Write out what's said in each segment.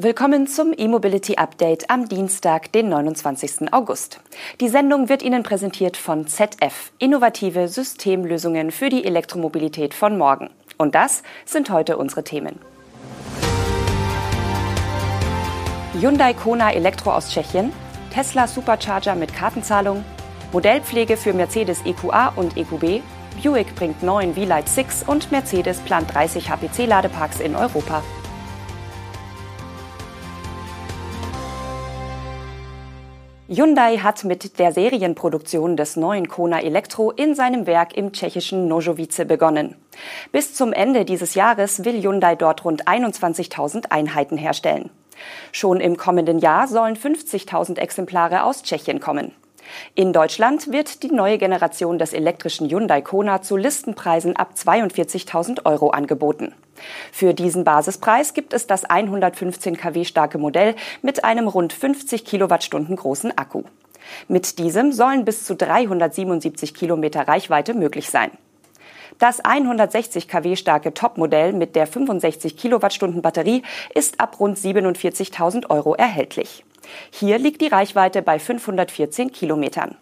Willkommen zum E-Mobility Update am Dienstag, den 29. August. Die Sendung wird Ihnen präsentiert von ZF, innovative Systemlösungen für die Elektromobilität von morgen. Und das sind heute unsere Themen. Hyundai Kona Elektro aus Tschechien, Tesla Supercharger mit Kartenzahlung, Modellpflege für Mercedes EQA und EQB, Buick bringt neuen V-Lite 6 und Mercedes plant 30 HPC-Ladeparks in Europa. Hyundai hat mit der Serienproduktion des neuen Kona Elektro in seinem Werk im tschechischen Nožovice begonnen. Bis zum Ende dieses Jahres will Hyundai dort rund 21.000 Einheiten herstellen. Schon im kommenden Jahr sollen 50.000 Exemplare aus Tschechien kommen. In Deutschland wird die neue Generation des elektrischen Hyundai Kona zu Listenpreisen ab 42.000 Euro angeboten. Für diesen Basispreis gibt es das 115 kW starke Modell mit einem rund 50 Kilowattstunden großen Akku. Mit diesem sollen bis zu 377 Kilometer Reichweite möglich sein. Das 160 kW starke Topmodell mit der 65 Kilowattstunden Batterie ist ab rund 47.000 Euro erhältlich. Hier liegt die Reichweite bei 514 Kilometern.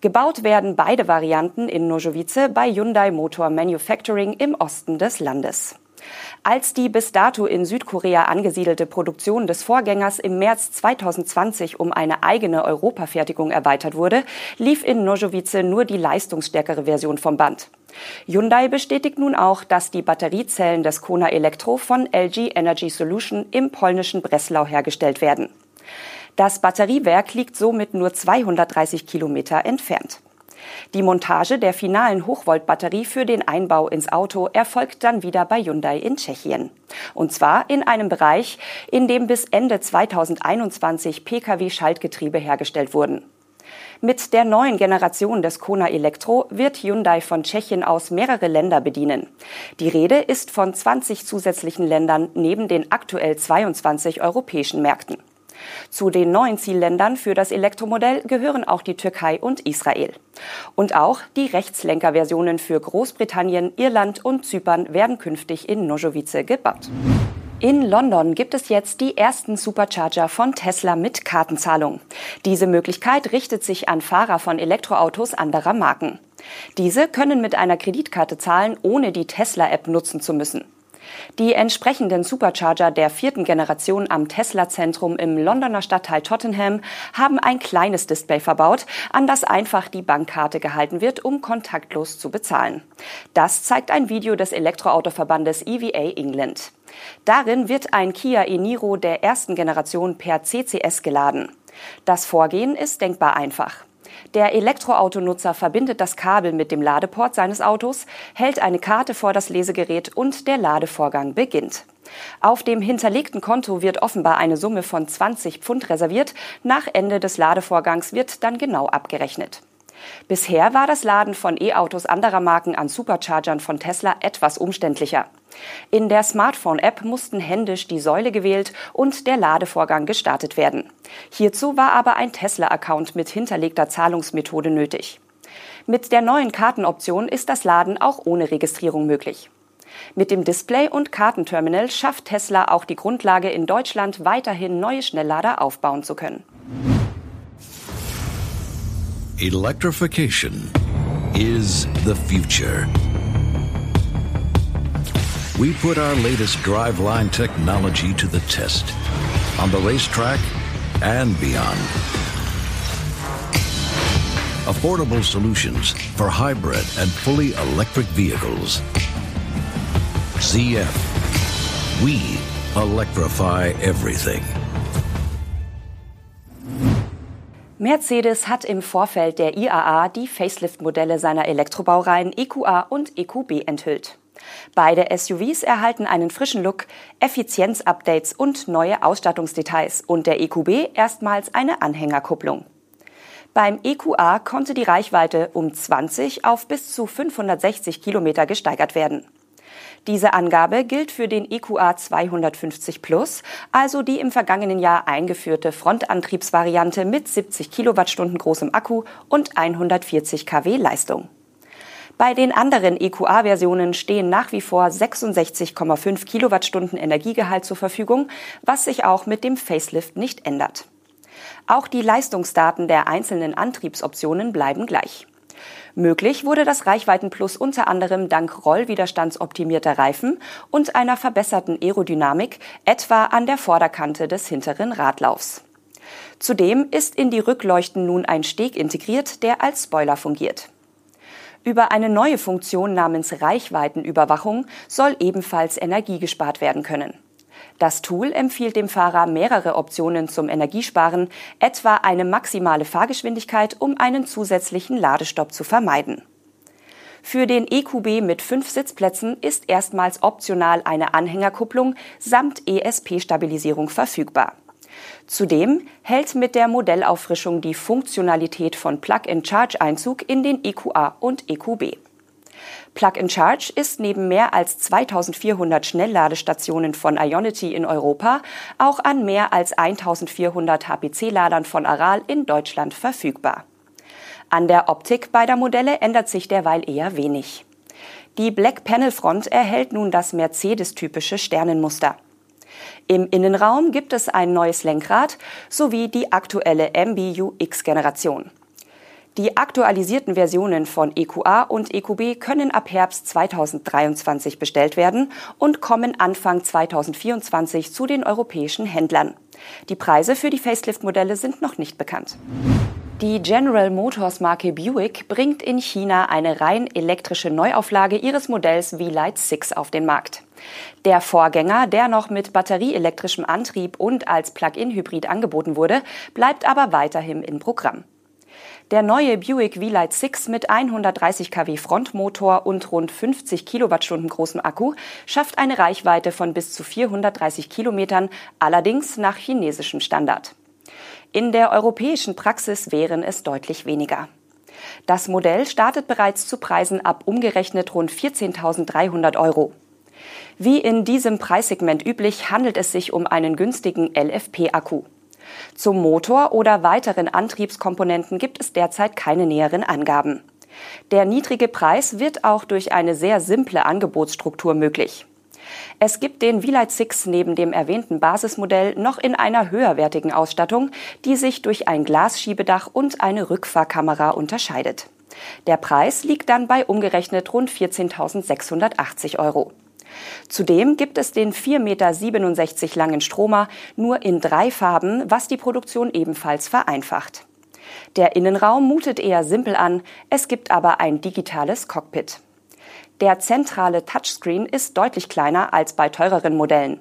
Gebaut werden beide Varianten in Nojovice bei Hyundai Motor Manufacturing im Osten des Landes. Als die bis dato in Südkorea angesiedelte Produktion des Vorgängers im März 2020 um eine eigene Europafertigung erweitert wurde, lief in Nojovice nur die leistungsstärkere Version vom Band. Hyundai bestätigt nun auch, dass die Batteriezellen des Kona Elektro von LG Energy Solution im polnischen Breslau hergestellt werden. Das Batteriewerk liegt somit nur 230 Kilometer entfernt. Die Montage der finalen Hochvoltbatterie für den Einbau ins Auto erfolgt dann wieder bei Hyundai in Tschechien. Und zwar in einem Bereich, in dem bis Ende 2021 Pkw-Schaltgetriebe hergestellt wurden. Mit der neuen Generation des Kona Elektro wird Hyundai von Tschechien aus mehrere Länder bedienen. Die Rede ist von 20 zusätzlichen Ländern neben den aktuell 22 europäischen Märkten. Zu den neuen Zielländern für das Elektromodell gehören auch die Türkei und Israel. Und auch die Rechtslenkerversionen für Großbritannien, Irland und Zypern werden künftig in Nojovice gebaut. In London gibt es jetzt die ersten Supercharger von Tesla mit Kartenzahlung. Diese Möglichkeit richtet sich an Fahrer von Elektroautos anderer Marken. Diese können mit einer Kreditkarte zahlen, ohne die Tesla-App nutzen zu müssen. Die entsprechenden Supercharger der vierten Generation am Tesla-Zentrum im Londoner Stadtteil Tottenham haben ein kleines Display verbaut, an das einfach die Bankkarte gehalten wird, um kontaktlos zu bezahlen. Das zeigt ein Video des Elektroautoverbandes EVA England. Darin wird ein Kia e-Niro der ersten Generation per CCS geladen. Das Vorgehen ist denkbar einfach. Der Elektroautonutzer verbindet das Kabel mit dem Ladeport seines Autos, hält eine Karte vor das Lesegerät und der Ladevorgang beginnt. Auf dem hinterlegten Konto wird offenbar eine Summe von 20 Pfund reserviert. Nach Ende des Ladevorgangs wird dann genau abgerechnet. Bisher war das Laden von E-Autos anderer Marken an Superchargern von Tesla etwas umständlicher. In der Smartphone-App mussten händisch die Säule gewählt und der Ladevorgang gestartet werden. Hierzu war aber ein Tesla-Account mit hinterlegter Zahlungsmethode nötig. Mit der neuen Kartenoption ist das Laden auch ohne Registrierung möglich. Mit dem Display und Kartenterminal schafft Tesla auch die Grundlage, in Deutschland weiterhin neue Schnelllader aufbauen zu können. Electrification is the future. We put our latest driveline technology to the test on the racetrack and beyond. Affordable solutions for hybrid and fully electric vehicles. ZF. We electrify everything. Mercedes hat im Vorfeld der IAA die Facelift-Modelle seiner Elektrobaureihen EQA und EQB enthüllt. Beide SUVs erhalten einen frischen Look, Effizienz-Updates und neue Ausstattungsdetails und der EQB erstmals eine Anhängerkupplung. Beim EQA konnte die Reichweite um 20 auf bis zu 560 Kilometer gesteigert werden. Diese Angabe gilt für den EQA 250 Plus, also die im vergangenen Jahr eingeführte Frontantriebsvariante mit 70 Kilowattstunden großem Akku und 140 kW Leistung. Bei den anderen EQA-Versionen stehen nach wie vor 66,5 Kilowattstunden Energiegehalt zur Verfügung, was sich auch mit dem Facelift nicht ändert. Auch die Leistungsdaten der einzelnen Antriebsoptionen bleiben gleich. Möglich wurde das Reichweitenplus unter anderem dank rollwiderstandsoptimierter Reifen und einer verbesserten Aerodynamik, etwa an der Vorderkante des hinteren Radlaufs. Zudem ist in die Rückleuchten nun ein Steg integriert, der als Spoiler fungiert. Über eine neue Funktion namens Reichweitenüberwachung soll ebenfalls Energie gespart werden können. Das Tool empfiehlt dem Fahrer mehrere Optionen zum Energiesparen, etwa eine maximale Fahrgeschwindigkeit, um einen zusätzlichen Ladestopp zu vermeiden. Für den EQB mit fünf Sitzplätzen ist erstmals optional eine Anhängerkupplung samt ESP-Stabilisierung verfügbar. Zudem hält mit der Modellauffrischung die Funktionalität von Plug-and-Charge Einzug in den EQA und EQB. Plug-and-Charge ist neben mehr als 2400 Schnellladestationen von Ionity in Europa auch an mehr als 1400 HPC-Ladern von Aral in Deutschland verfügbar. An der Optik beider Modelle ändert sich derweil eher wenig. Die Black Panel Front erhält nun das Mercedes-typische Sternenmuster. Im Innenraum gibt es ein neues Lenkrad sowie die aktuelle MBUX-Generation. Die aktualisierten Versionen von EQA und EQB können ab Herbst 2023 bestellt werden und kommen Anfang 2024 zu den europäischen Händlern. Die Preise für die Facelift-Modelle sind noch nicht bekannt. Die General Motors Marke Buick bringt in China eine rein elektrische Neuauflage ihres Modells V-Light 6 auf den Markt. Der Vorgänger, der noch mit batterieelektrischem Antrieb und als Plug-in-Hybrid angeboten wurde, bleibt aber weiterhin im Programm. Der neue Buick V-Light 6 mit 130 kW Frontmotor und rund 50 Kilowattstunden großem Akku schafft eine Reichweite von bis zu 430 Kilometern, allerdings nach chinesischem Standard. In der europäischen Praxis wären es deutlich weniger. Das Modell startet bereits zu Preisen ab umgerechnet rund 14.300 Euro. Wie in diesem Preissegment üblich handelt es sich um einen günstigen LFP-Akku. Zum Motor oder weiteren Antriebskomponenten gibt es derzeit keine näheren Angaben. Der niedrige Preis wird auch durch eine sehr simple Angebotsstruktur möglich. Es gibt den V-Light 6 neben dem erwähnten Basismodell noch in einer höherwertigen Ausstattung, die sich durch ein Glasschiebedach und eine Rückfahrkamera unterscheidet. Der Preis liegt dann bei umgerechnet rund 14.680 Euro. Zudem gibt es den 4,67 Meter langen Stromer nur in drei Farben, was die Produktion ebenfalls vereinfacht. Der Innenraum mutet eher simpel an, es gibt aber ein digitales Cockpit. Der zentrale Touchscreen ist deutlich kleiner als bei teureren Modellen.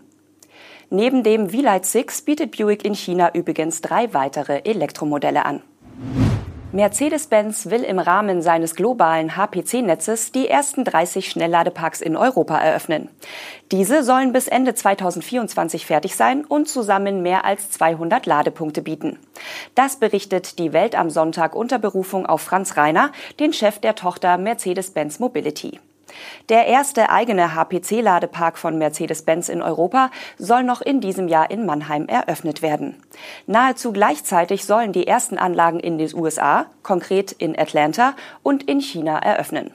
Neben dem V-Light 6 bietet Buick in China übrigens drei weitere Elektromodelle an. Mercedes-Benz will im Rahmen seines globalen HPC-Netzes die ersten 30 Schnellladeparks in Europa eröffnen. Diese sollen bis Ende 2024 fertig sein und zusammen mehr als 200 Ladepunkte bieten. Das berichtet die Welt am Sonntag unter Berufung auf Franz Reiner, den Chef der Tochter Mercedes-Benz Mobility. Der erste eigene HPC-Ladepark von Mercedes-Benz in Europa soll noch in diesem Jahr in Mannheim eröffnet werden. Nahezu gleichzeitig sollen die ersten Anlagen in den USA, konkret in Atlanta und in China eröffnen.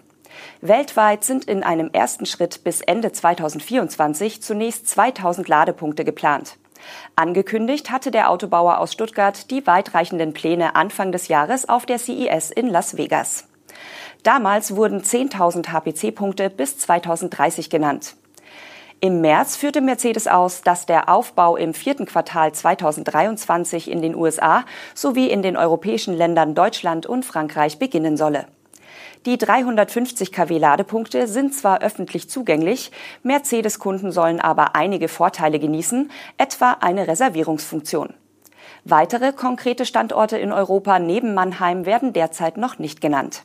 Weltweit sind in einem ersten Schritt bis Ende 2024 zunächst 2000 Ladepunkte geplant. Angekündigt hatte der Autobauer aus Stuttgart die weitreichenden Pläne Anfang des Jahres auf der CES in Las Vegas. Damals wurden 10.000 HPC-Punkte bis 2030 genannt. Im März führte Mercedes aus, dass der Aufbau im vierten Quartal 2023 in den USA sowie in den europäischen Ländern Deutschland und Frankreich beginnen solle. Die 350 kW Ladepunkte sind zwar öffentlich zugänglich, Mercedes-Kunden sollen aber einige Vorteile genießen, etwa eine Reservierungsfunktion. Weitere konkrete Standorte in Europa neben Mannheim werden derzeit noch nicht genannt.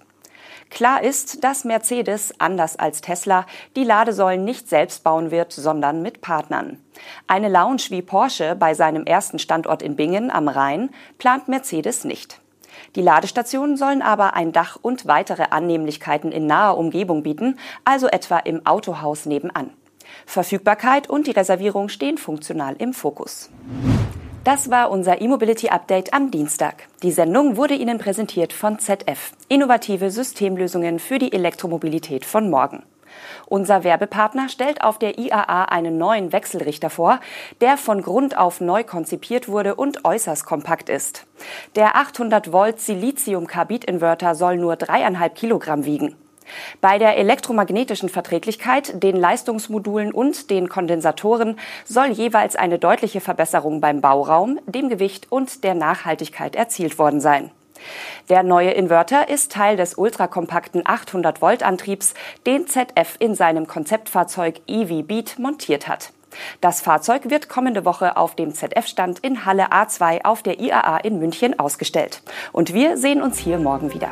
Klar ist, dass Mercedes, anders als Tesla, die Ladesäulen nicht selbst bauen wird, sondern mit Partnern. Eine Lounge wie Porsche bei seinem ersten Standort in Bingen am Rhein plant Mercedes nicht. Die Ladestationen sollen aber ein Dach und weitere Annehmlichkeiten in naher Umgebung bieten, also etwa im Autohaus nebenan. Verfügbarkeit und die Reservierung stehen funktional im Fokus. Das war unser E-Mobility Update am Dienstag. Die Sendung wurde Ihnen präsentiert von ZF. Innovative Systemlösungen für die Elektromobilität von morgen. Unser Werbepartner stellt auf der IAA einen neuen Wechselrichter vor, der von Grund auf neu konzipiert wurde und äußerst kompakt ist. Der 800 Volt Silizium-Carbid-Inverter soll nur dreieinhalb Kilogramm wiegen. Bei der elektromagnetischen Verträglichkeit, den Leistungsmodulen und den Kondensatoren soll jeweils eine deutliche Verbesserung beim Bauraum, dem Gewicht und der Nachhaltigkeit erzielt worden sein. Der neue Inverter ist Teil des ultrakompakten 800 Volt Antriebs, den ZF in seinem Konzeptfahrzeug EV Beat montiert hat. Das Fahrzeug wird kommende Woche auf dem ZF-Stand in Halle A2 auf der IAA in München ausgestellt. Und wir sehen uns hier morgen wieder.